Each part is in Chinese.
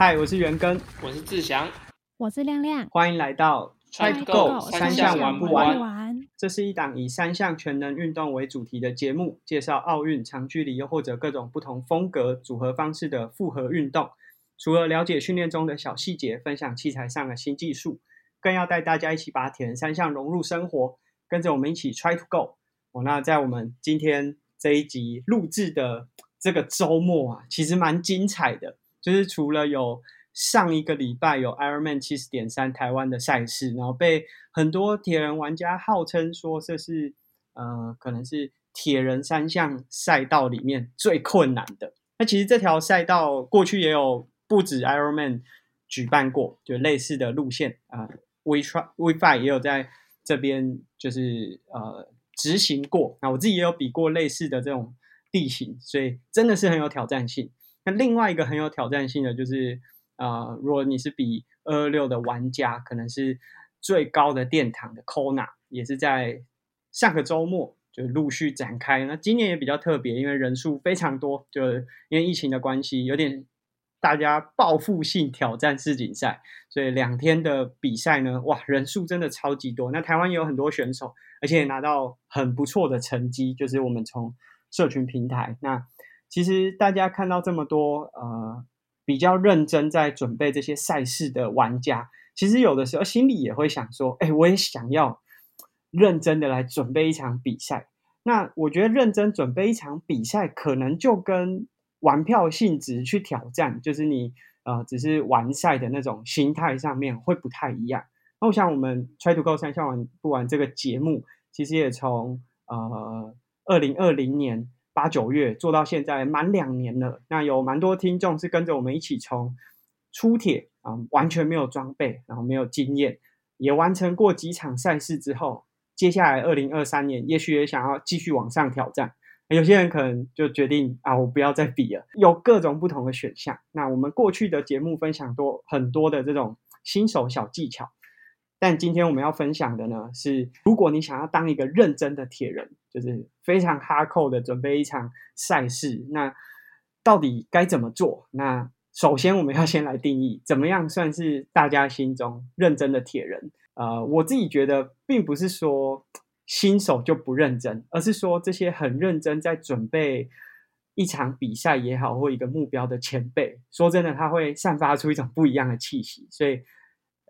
嗨，我是元根，我是志祥，我是亮亮，欢迎来到 Try to Go，三项玩不完？玩？这是一档以三项全能运动为主题的节目，介绍奥运、长距离又或者各种不同风格、组合方式的复合运动。除了了解训练中的小细节，分享器材上的新技术，更要带大家一起把铁人三项融入生活，跟着我们一起 Try to Go。哦，那在我们今天这一集录制的这个周末啊，其实蛮精彩的，就是除了有上一个礼拜有 Ironman 七十点三台湾的赛事，然后被很多铁人玩家号称说这是呃可能是铁人三项赛道里面最困难的。那其实这条赛道过去也有不止 Ironman 举办过，就类似的路线啊、w e try WeFi 也有在这边就是呃执行过。那我自己也有比过类似的这种地形，所以真的是很有挑战性。那另外一个很有挑战性的就是，呃，如果你是比二二六的玩家，可能是最高的殿堂的 Kona，也是在上个周末就陆续展开。那今年也比较特别，因为人数非常多，就因为疫情的关系，有点大家报复性挑战世锦赛，所以两天的比赛呢，哇，人数真的超级多。那台湾也有很多选手，而且拿到很不错的成绩，就是我们从社群平台那。其实大家看到这么多呃比较认真在准备这些赛事的玩家，其实有的时候心里也会想说，哎，我也想要认真的来准备一场比赛。那我觉得认真准备一场比赛，可能就跟玩票性质去挑战，就是你呃只是玩赛的那种心态上面会不太一样。那我想我们 Try to Go 三项玩不玩这个节目，其实也从呃二零二零年。八九月做到现在满两年了，那有蛮多听众是跟着我们一起从出铁啊，完全没有装备，然后没有经验，也完成过几场赛事之后，接下来二零二三年也许也想要继续往上挑战。有些人可能就决定啊，我不要再比了，有各种不同的选项。那我们过去的节目分享多很多的这种新手小技巧。但今天我们要分享的呢，是如果你想要当一个认真的铁人，就是非常哈扣的准备一场赛事，那到底该怎么做？那首先我们要先来定义，怎么样算是大家心中认真的铁人？呃，我自己觉得，并不是说新手就不认真，而是说这些很认真在准备一场比赛也好，或一个目标的前辈，说真的，他会散发出一种不一样的气息，所以。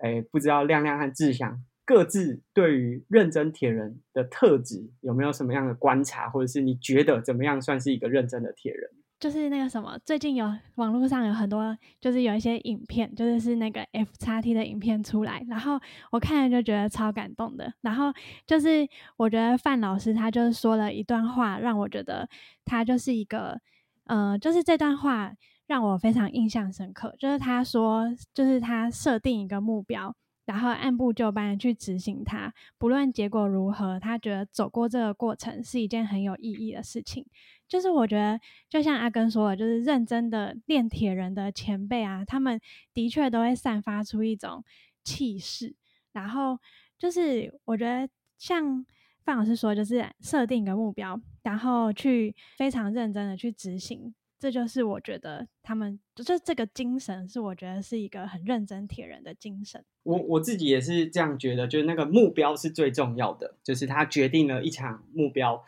哎，不知道亮亮和志祥各自对于认真铁人的特质有没有什么样的观察，或者是你觉得怎么样算是一个认真的铁人？就是那个什么，最近有网络上有很多，就是有一些影片，就是是那个 F 叉 T 的影片出来，然后我看了就觉得超感动的。然后就是我觉得范老师他就是说了一段话，让我觉得他就是一个，呃，就是这段话。让我非常印象深刻，就是他说，就是他设定一个目标，然后按部就班去执行它，不论结果如何，他觉得走过这个过程是一件很有意义的事情。就是我觉得，就像阿根说的，就是认真的练铁人的前辈啊，他们的确都会散发出一种气势。然后就是我觉得，像范老师说，就是设定一个目标，然后去非常认真的去执行。这就是我觉得他们就这个精神，是我觉得是一个很认真铁人的精神。我我自己也是这样觉得，就是那个目标是最重要的，就是他决定了一场目标。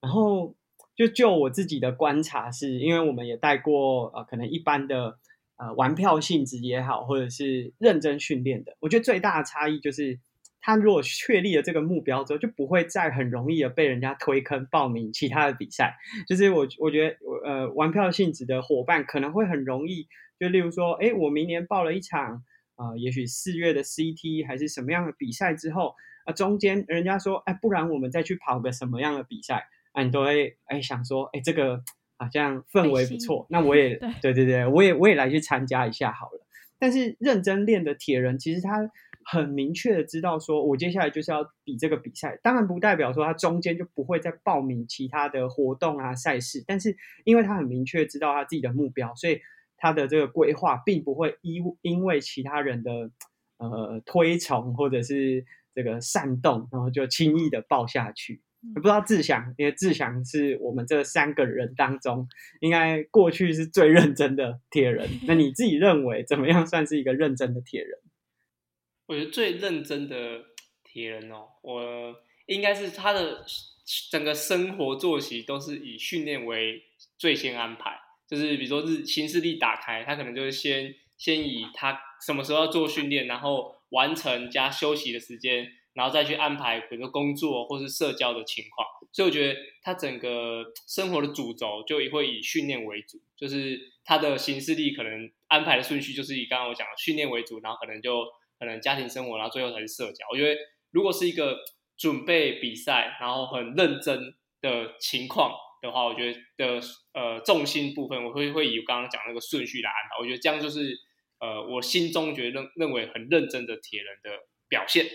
然后就就我自己的观察是，因为我们也带过呃，可能一般的呃玩票性质也好，或者是认真训练的，我觉得最大的差异就是。他如果确立了这个目标之后，就不会再很容易的被人家推坑报名其他的比赛。就是我我觉得，呃，玩票性质的伙伴可能会很容易，就例如说，哎，我明年报了一场，呃，也许四月的 CT 还是什么样的比赛之后，啊，中间人家说，哎，不然我们再去跑个什么样的比赛，啊，你都会哎想说，哎，这个好像氛围不错，那我 也对对对，我也我也来去参加一下好了。但是认真练的铁人，其实他。很明确的知道，说我接下来就是要比这个比赛，当然不代表说他中间就不会再报名其他的活动啊赛事，但是因为他很明确知道他自己的目标，所以他的这个规划并不会因因为其他人的呃推崇或者是这个煽动，然后就轻易的报下去。不知道志祥，因为志祥是我们这三个人当中，应该过去是最认真的铁人。那你自己认为怎么样算是一个认真的铁人？我觉得最认真的铁人哦，我应该是他的整个生活作息都是以训练为最先安排。就是比如说日新势力打开，他可能就是先先以他什么时候要做训练，然后完成加休息的时间。然后再去安排比如工作或是社交的情况，所以我觉得他整个生活的主轴就会以训练为主，就是他的行事历可能安排的顺序就是以刚刚我讲的训练为主，然后可能就可能家庭生活，然后最后才是社交。我觉得如果是一个准备比赛然后很认真的情况的话，我觉得的呃重心部分我会会以刚刚讲那个顺序来安排。我觉得这样就是呃我心中觉得认认为很认真的铁人的表现。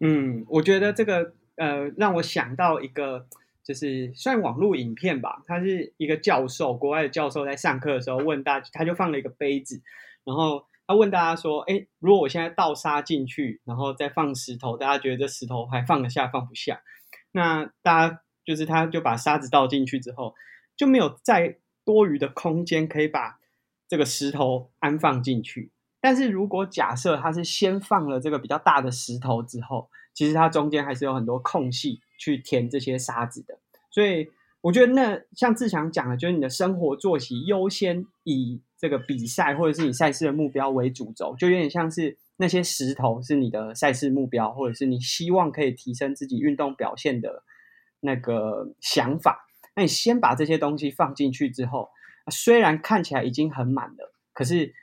嗯，我觉得这个呃，让我想到一个，就是算网络影片吧。他是一个教授，国外的教授在上课的时候问大家，他就放了一个杯子，然后他问大家说：“哎，如果我现在倒沙进去，然后再放石头，大家觉得这石头还放得下放不下？”那大家就是他就把沙子倒进去之后，就没有再多余的空间可以把这个石头安放进去。但是如果假设他是先放了这个比较大的石头之后，其实它中间还是有很多空隙去填这些沙子的。所以我觉得那像志强讲的，就是你的生活作息优先以这个比赛或者是你赛事的目标为主轴，就有点像是那些石头是你的赛事目标，或者是你希望可以提升自己运动表现的那个想法。那你先把这些东西放进去之后，虽然看起来已经很满了，可是。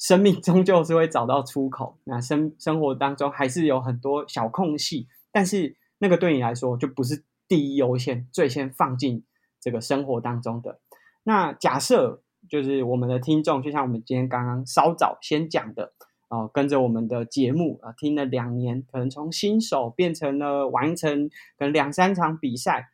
生命终究是会找到出口，那生生活当中还是有很多小空隙，但是那个对你来说就不是第一优先、最先放进这个生活当中的。那假设就是我们的听众，就像我们今天刚刚稍早先讲的，哦，跟着我们的节目啊，听了两年，可能从新手变成了完成可能两三场比赛，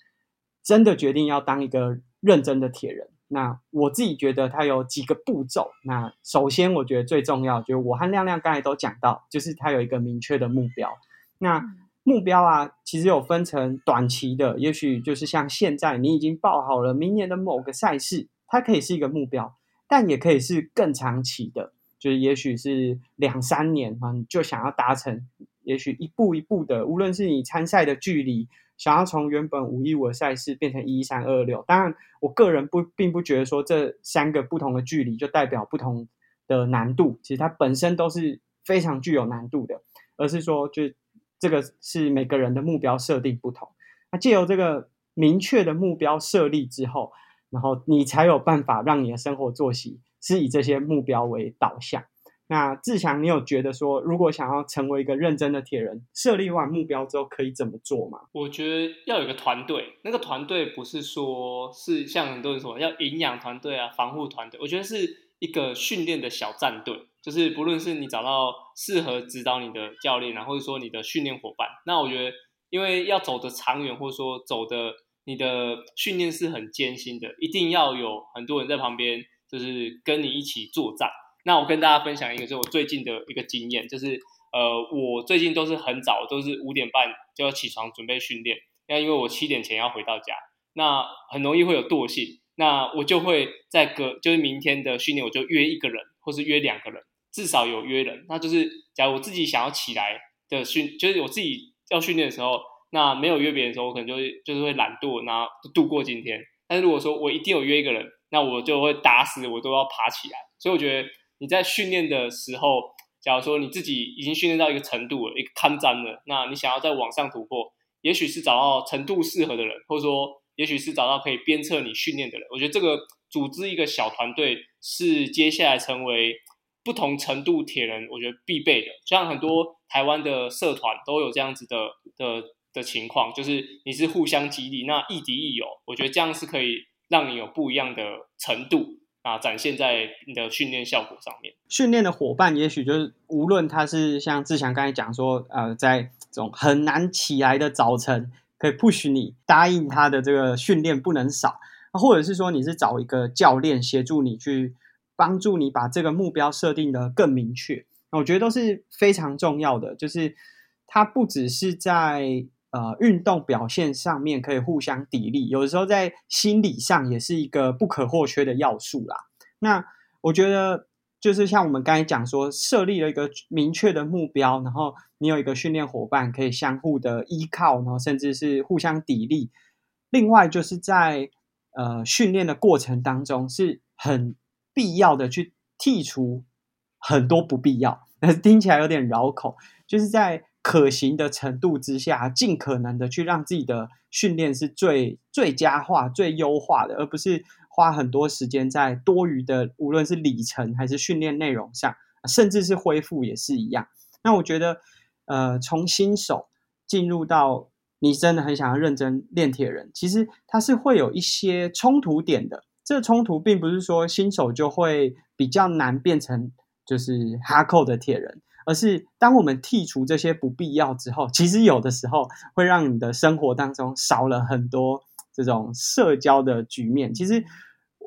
真的决定要当一个认真的铁人。那我自己觉得它有几个步骤。那首先，我觉得最重要就是我和亮亮刚才都讲到，就是它有一个明确的目标。那目标啊，其实有分成短期的，也许就是像现在你已经报好了明年的某个赛事，它可以是一个目标，但也可以是更长期的，就是也许是两三年啊，你就想要达成，也许一步一步的，无论是你参赛的距离。想要从原本五一五的赛事变成一三二六，当然，我个人不并不觉得说这三个不同的距离就代表不同的难度，其实它本身都是非常具有难度的，而是说，就这个是每个人的目标设定不同。那借由这个明确的目标设立之后，然后你才有办法让你的生活作息是以这些目标为导向。那志强，你有觉得说，如果想要成为一个认真的铁人，设立完目标之后可以怎么做吗？我觉得要有个团队，那个团队不是说是像很多人说要营养团队啊、防护团队，我觉得是一个训练的小战队，就是不论是你找到适合指导你的教练啊，或者说你的训练伙伴，那我觉得，因为要走的长远，或者说走的你的训练是很艰辛的，一定要有很多人在旁边，就是跟你一起作战。那我跟大家分享一个，就是我最近的一个经验，就是呃，我最近都是很早，都是五点半就要起床准备训练，那因为我七点前要回到家，那很容易会有惰性，那我就会在隔就是明天的训练，我就约一个人，或是约两个人，至少有约人，那就是假如我自己想要起来的训，就是我自己要训练的时候，那没有约别人的时候，我可能就会就是会懒惰，然后度过今天。但是如果说我一定有约一个人，那我就会打死我都要爬起来，所以我觉得。你在训练的时候，假如说你自己已经训练到一个程度了，一个堪沾了，那你想要再往上突破，也许是找到程度适合的人，或者说，也许是找到可以鞭策你训练的人。我觉得这个组织一个小团队是接下来成为不同程度铁人，我觉得必备的。像很多台湾的社团都有这样子的的的情况，就是你是互相激励，那亦敌亦友。我觉得这样是可以让你有不一样的程度。啊，展现在你的训练效果上面。训练的伙伴，也许就是无论他是像志强刚才讲说，呃，在这种很难起来的早晨，可以 push 你答应他的这个训练不能少，或者是说你是找一个教练协助你去帮助你把这个目标设定的更明确，我觉得都是非常重要的。就是它不只是在呃运动表现上面可以互相砥砺，有的时候在心理上也是一个不可或缺的要素啦。那我觉得就是像我们刚才讲说，设立了一个明确的目标，然后你有一个训练伙伴可以相互的依靠，然后甚至是互相砥砺。另外就是在呃训练的过程当中是很必要的去剔除很多不必要，但 是听起来有点绕口，就是在可行的程度之下，尽可能的去让自己的训练是最最佳化、最优化的，而不是花很多时间在多余的，无论是里程还是训练内容上，甚至是恢复也是一样。那我觉得，呃，从新手进入到你真的很想要认真练铁人，其实它是会有一些冲突点的。这个冲突并不是说新手就会比较难变成就是哈扣的铁人，而是当我们剔除这些不必要之后，其实有的时候会让你的生活当中少了很多这种社交的局面。其实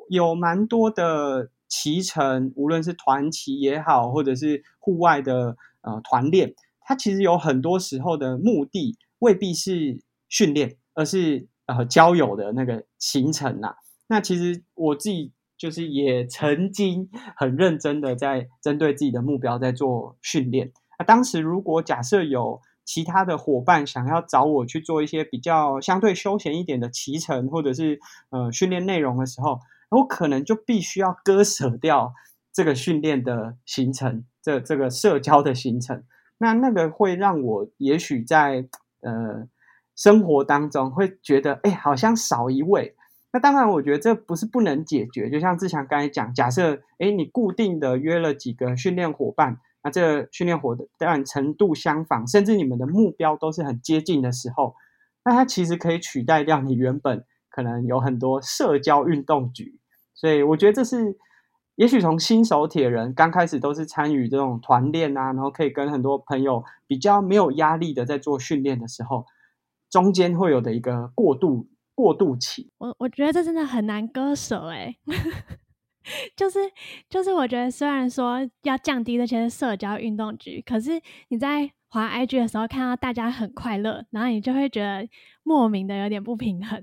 有蛮多的骑乘，无论是团骑也好，或者是户外的呃团练，它其实有很多时候的目的。未必是训练，而是呃交友的那个行程呐。那其实我自己就是也曾经很认真的在针对自己的目标在做训练。那当时如果假设有其他的伙伴想要找我去做一些比较相对休闲一点的骑乘，或者是呃训练内容的时候，我可能就必须要割舍掉这个训练的行程，这这个社交的行程。那那个会让我也许在。呃，生活当中会觉得，哎，好像少一位。那当然，我觉得这不是不能解决。就像志强刚才讲，假设，哎，你固定的约了几个训练伙伴，那这个训练伙伴程度相仿，甚至你们的目标都是很接近的时候，那它其实可以取代掉你原本可能有很多社交运动局。所以，我觉得这是。也许从新手铁人刚开始都是参与这种团练啊，然后可以跟很多朋友比较没有压力的在做训练的时候，中间会有的一个过渡过渡期。我我觉得这真的很难割舍哎，就是就是我觉得虽然说要降低这些社交运动局，可是你在滑 IG 的时候看到大家很快乐，然后你就会觉得莫名的有点不平衡，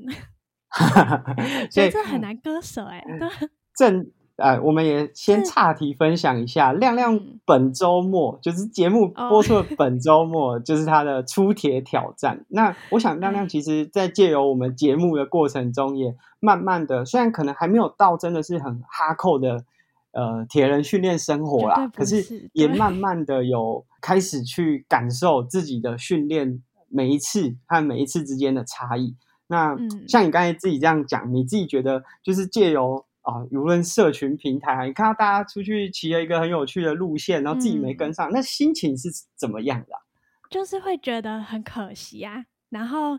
所以这很难割舍哎。正。呃，我们也先岔题分享一下，亮亮本周末就是节目播出的本周末，就是他的出铁挑战。那我想，亮亮其实，在借由我们节目的过程中，也慢慢的，虽然可能还没有到真的是很哈扣的呃铁人训练生活啦，可是也慢慢的有开始去感受自己的训练每一次和每一次之间的差异。那像你刚才自己这样讲，你自己觉得就是借由。啊，无论社群平台，你看到大家出去骑了一个很有趣的路线，然后自己没跟上，那心情是怎么样的？就是会觉得很可惜啊。然后，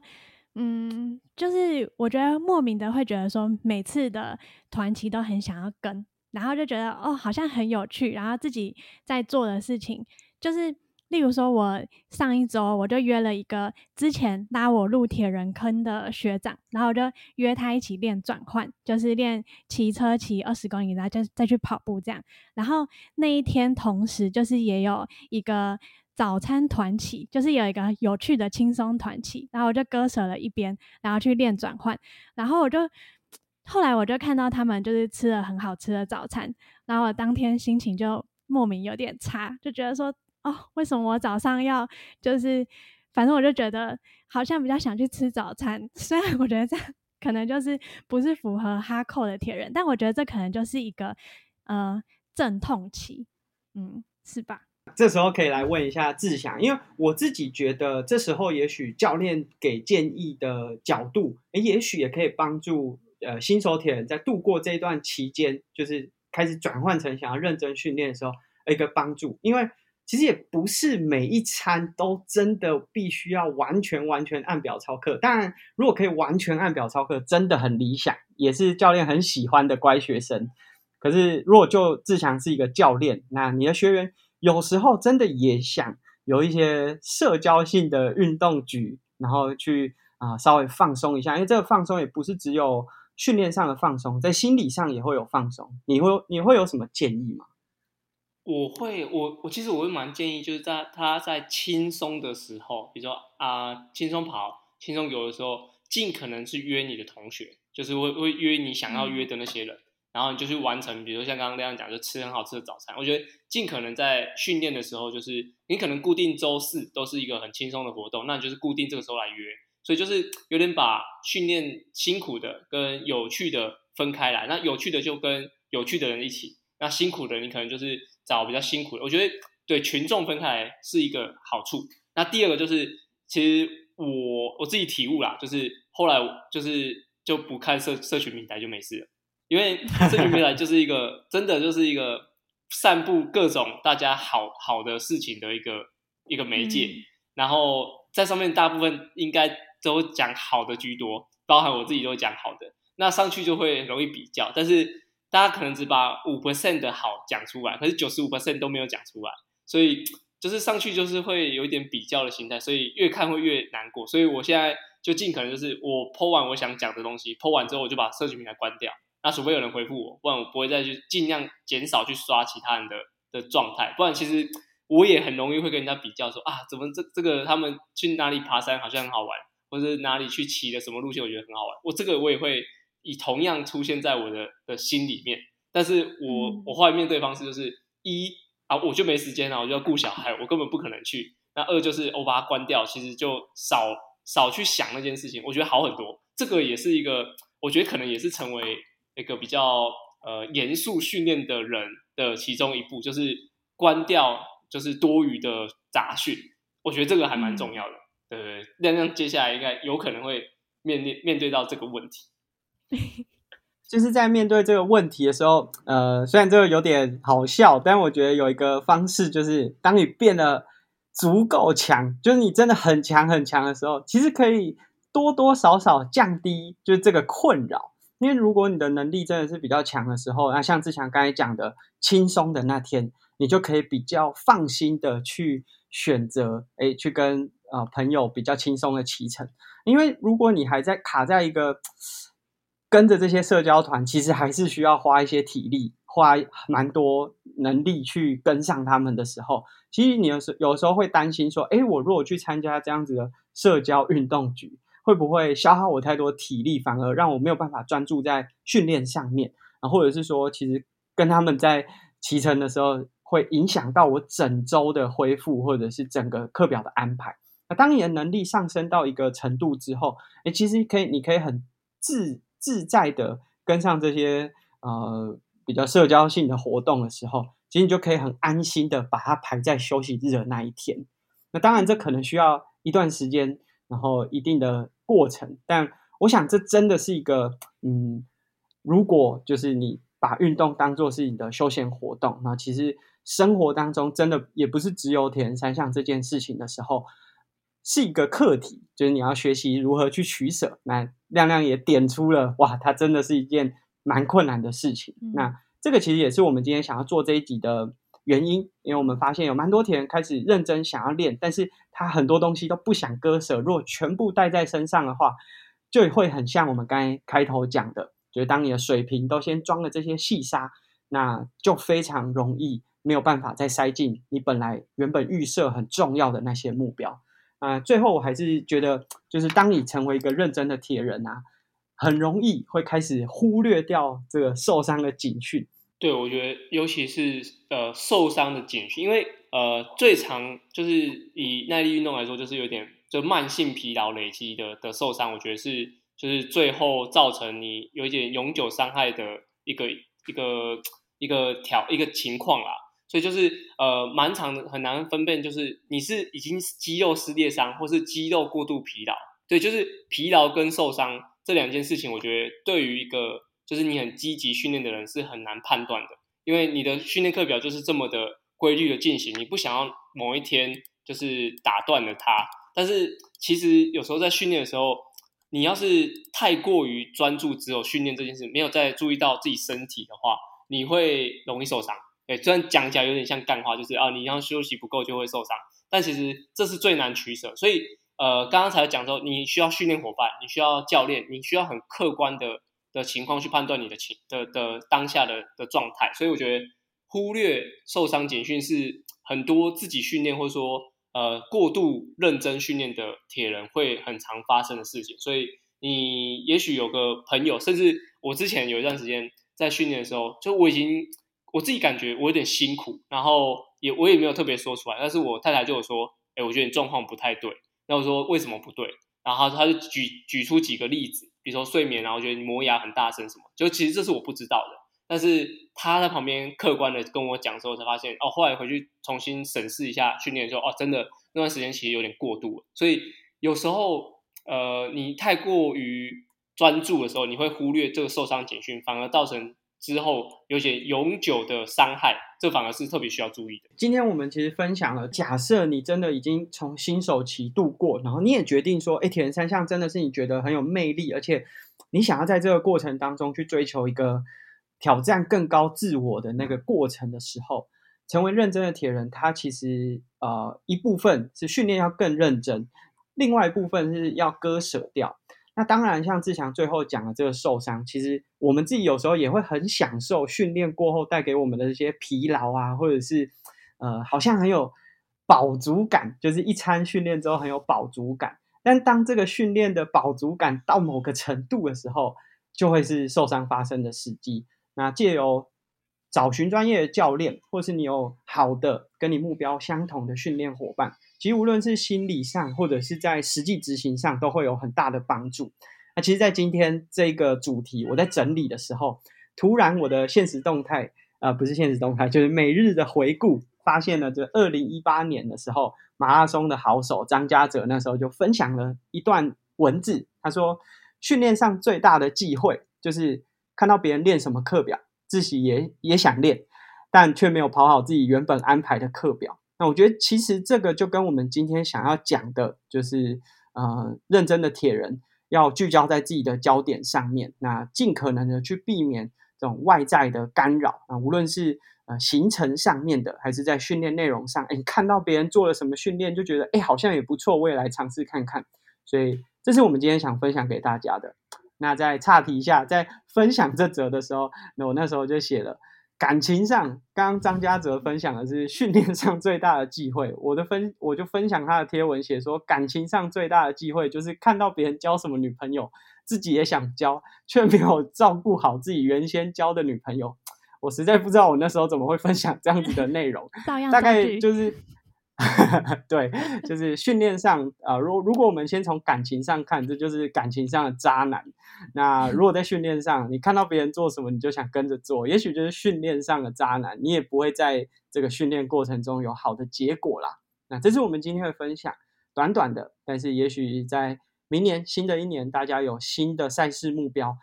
嗯，就是我觉得莫名的会觉得说，每次的团骑都很想要跟，然后就觉得哦，好像很有趣，然后自己在做的事情就是。例如说，我上一周我就约了一个之前拉我入铁人坑的学长，然后我就约他一起练转换，就是练骑车骑二十公里，然后再再去跑步这样。然后那一天同时就是也有一个早餐团起，就是有一个有趣的轻松团起，然后我就割舍了一边，然后去练转换。然后我就后来我就看到他们就是吃了很好吃的早餐，然后我当天心情就莫名有点差，就觉得说。哦，为什么我早上要就是，反正我就觉得好像比较想去吃早餐。虽然我觉得这可能就是不是符合哈扣的铁人，但我觉得这可能就是一个呃阵痛期，嗯，是吧？这时候可以来问一下志祥，因为我自己觉得这时候也许教练给建议的角度，诶也许也可以帮助呃新手铁人在度过这段期间，就是开始转换成想要认真训练的时候一个帮助，因为。其实也不是每一餐都真的必须要完全完全按表操课。当然，如果可以完全按表操课，真的很理想，也是教练很喜欢的乖学生。可是，如果就志强是一个教练，那你的学员有时候真的也想有一些社交性的运动局，然后去啊稍微放松一下。因为这个放松也不是只有训练上的放松，在心理上也会有放松。你会你会有什么建议吗？我会，我我其实我会蛮建议，就是在他在轻松的时候，比如说啊轻松跑、轻松游的时候，尽可能是约你的同学，就是会会约你想要约的那些人，然后你就去完成，比如像刚刚那样讲，就吃很好吃的早餐。我觉得尽可能在训练的时候，就是你可能固定周四都是一个很轻松的活动，那你就是固定这个时候来约，所以就是有点把训练辛苦的跟有趣的分开来，那有趣的就跟有趣的人一起，那辛苦的你可能就是。找比较辛苦的，我觉得对群众分开来是一个好处。那第二个就是，其实我我自己体悟啦，就是后来就是就不看社社群平台就没事了，因为社群平台就是一个真的就是一个散布各种大家好好的事情的一个一个媒介。然后在上面大部分应该都讲好的居多，包含我自己都讲好的，那上去就会容易比较，但是。大家可能只把五 percent 的好讲出来，可是九十五 percent 都没有讲出来，所以就是上去就是会有一点比较的心态，所以越看会越难过。所以我现在就尽可能就是我剖完我想讲的东西，剖完之后我就把社群平台关掉，那除非有人回复我，不然我不会再去尽量减少去刷其他人的的状态，不然其实我也很容易会跟人家比较说啊，怎么这这个他们去哪里爬山好像很好玩，或者哪里去骑的什么路线我觉得很好玩，我这个我也会。以同样出现在我的的心里面，但是我我后来面对方式就是一啊，我就没时间了，我就要顾小孩，我根本不可能去。那二就是我把它关掉，其实就少少去想那件事情，我觉得好很多。这个也是一个，我觉得可能也是成为一个比较呃严肃训练的人的其中一步，就是关掉就是多余的杂讯。我觉得这个还蛮重要的，对对？那那接下来应该有可能会面面面对到这个问题。就是在面对这个问题的时候，呃，虽然这个有点好笑，但我觉得有一个方式，就是当你变得足够强，就是你真的很强很强的时候，其实可以多多少少降低就是这个困扰。因为如果你的能力真的是比较强的时候，那像志强刚才讲的轻松的那天，你就可以比较放心的去选择，哎，去跟呃朋友比较轻松的骑乘。因为如果你还在卡在一个。跟着这些社交团，其实还是需要花一些体力，花蛮多能力去跟上他们的时候，其实你有时有时候会担心说，哎，我如果去参加这样子的社交运动局，会不会消耗我太多体力，反而让我没有办法专注在训练上面啊？或者是说，其实跟他们在骑乘的时候，会影响到我整周的恢复，或者是整个课表的安排。那当你的能力上升到一个程度之后，哎，其实可以，你可以很自。自在的跟上这些呃比较社交性的活动的时候，其实你就可以很安心的把它排在休息日的那一天。那当然，这可能需要一段时间，然后一定的过程。但我想，这真的是一个嗯，如果就是你把运动当做是你的休闲活动，那其实生活当中真的也不是只有铁人三项这件事情的时候。是一个课题，就是你要学习如何去取舍。那亮亮也点出了，哇，它真的是一件蛮困难的事情。那这个其实也是我们今天想要做这一集的原因，因为我们发现有蛮多人开始认真想要练，但是他很多东西都不想割舍。如果全部带在身上的话，就会很像我们刚才开头讲的，就是当你的水瓶都先装了这些细沙，那就非常容易没有办法再塞进你本来原本预设很重要的那些目标。啊，最后我还是觉得，就是当你成为一个认真的铁人啊，很容易会开始忽略掉这个受伤的警讯。对，我觉得尤其是呃受伤的警讯，因为呃最常就是以耐力运动来说，就是有点就慢性疲劳累积的的受伤，我觉得是就是最后造成你有一点永久伤害的一个一个一个条一个情况啦。所以就是呃，蛮长的，很难分辨，就是你是已经肌肉撕裂伤，或是肌肉过度疲劳。对，就是疲劳跟受伤这两件事情，我觉得对于一个就是你很积极训练的人是很难判断的，因为你的训练课表就是这么的规律的进行，你不想要某一天就是打断了它。但是其实有时候在训练的时候，你要是太过于专注只有训练这件事，没有再注意到自己身体的话，你会容易受伤。对，虽然讲起来有点像干话，就是啊，你要休息不够就会受伤，但其实这是最难取舍。所以，呃，刚刚才讲说，你需要训练伙伴，你需要教练，你需要很客观的的情况去判断你的情的的当下的的状态。所以我觉得，忽略受伤警讯是很多自己训练或者说呃过度认真训练的铁人会很常发生的事情。所以你也许有个朋友，甚至我之前有一段时间在训练的时候，就我已经我自己感觉我有点辛苦，然后也我也没有特别说出来，但是我太太就有说，哎，我觉得你状况不太对。那我说为什么不对？然后他就举举出几个例子，比如说睡眠，然后觉得你磨牙很大声什么，就其实这是我不知道的。但是他在旁边客观的跟我讲之后，才发现哦，后来回去重新审视一下训练，说哦，真的那段时间其实有点过度了。所以有时候呃，你太过于专注的时候，你会忽略这个受伤警讯，反而造成之后有些永久的伤害，这反而是特别需要注意的。今天我们其实分享了，假设你真的已经从新手期度过，然后你也决定说，哎，铁人三项真的是你觉得很有魅力，而且你想要在这个过程当中去追求一个。挑战更高自我的那个过程的时候，成为认真的铁人，他其实呃一部分是训练要更认真，另外一部分是要割舍掉。那当然，像志强最后讲的这个受伤，其实我们自己有时候也会很享受训练过后带给我们的这些疲劳啊，或者是呃好像很有饱足感，就是一餐训练之后很有饱足感。但当这个训练的饱足感到某个程度的时候，就会是受伤发生的时机。那借由找寻专业的教练，或是你有好的跟你目标相同的训练伙伴，其实无论是心理上或者是在实际执行上，都会有很大的帮助。那其实，在今天这个主题，我在整理的时候，突然我的现实动态，呃，不是现实动态，就是每日的回顾，发现了这二零一八年的时候，马拉松的好手张家哲那时候就分享了一段文字，他说，训练上最大的忌讳就是。看到别人练什么课表，自己也也想练，但却没有跑好自己原本安排的课表。那我觉得其实这个就跟我们今天想要讲的，就是呃，认真的铁人要聚焦在自己的焦点上面，那尽可能的去避免这种外在的干扰啊，无论是呃行程上面的，还是在训练内容上，哎，看到别人做了什么训练，就觉得哎好像也不错，我也来尝试看看。所以这是我们今天想分享给大家的。那在岔题一下，在分享这则的时候，那我那时候就写了感情上，刚刚张家泽分享的是训练上最大的忌讳，我的分我就分享他的贴文，写说感情上最大的忌讳就是看到别人交什么女朋友，自己也想交，却没有照顾好自己原先交的女朋友。我实在不知道我那时候怎么会分享这样子的内容，大概就是。对，就是训练上啊，如如果我们先从感情上看，这就是感情上的渣男。那如果在训练上，你看到别人做什么，你就想跟着做，也许就是训练上的渣男，你也不会在这个训练过程中有好的结果啦。那这是我们今天的分享，短短的，但是也许在明年新的一年，大家有新的赛事目标，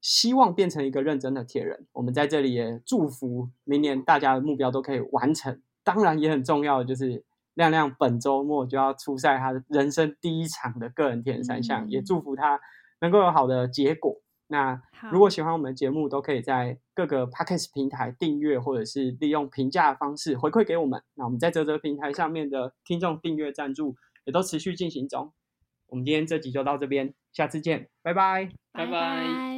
希望变成一个认真的铁人。我们在这里也祝福明年大家的目标都可以完成。当然也很重要的就是。亮亮本周末就要出赛，他人生第一场的个人田三项，也祝福他能够有好的结果。那如果喜欢我们的节目，都可以在各个 podcast 平台订阅，或者是利用评价的方式回馈给我们。那我们在泽泽平台上面的听众订阅赞助也都持续进行中。我们今天这集就到这边，下次见，拜拜，拜拜。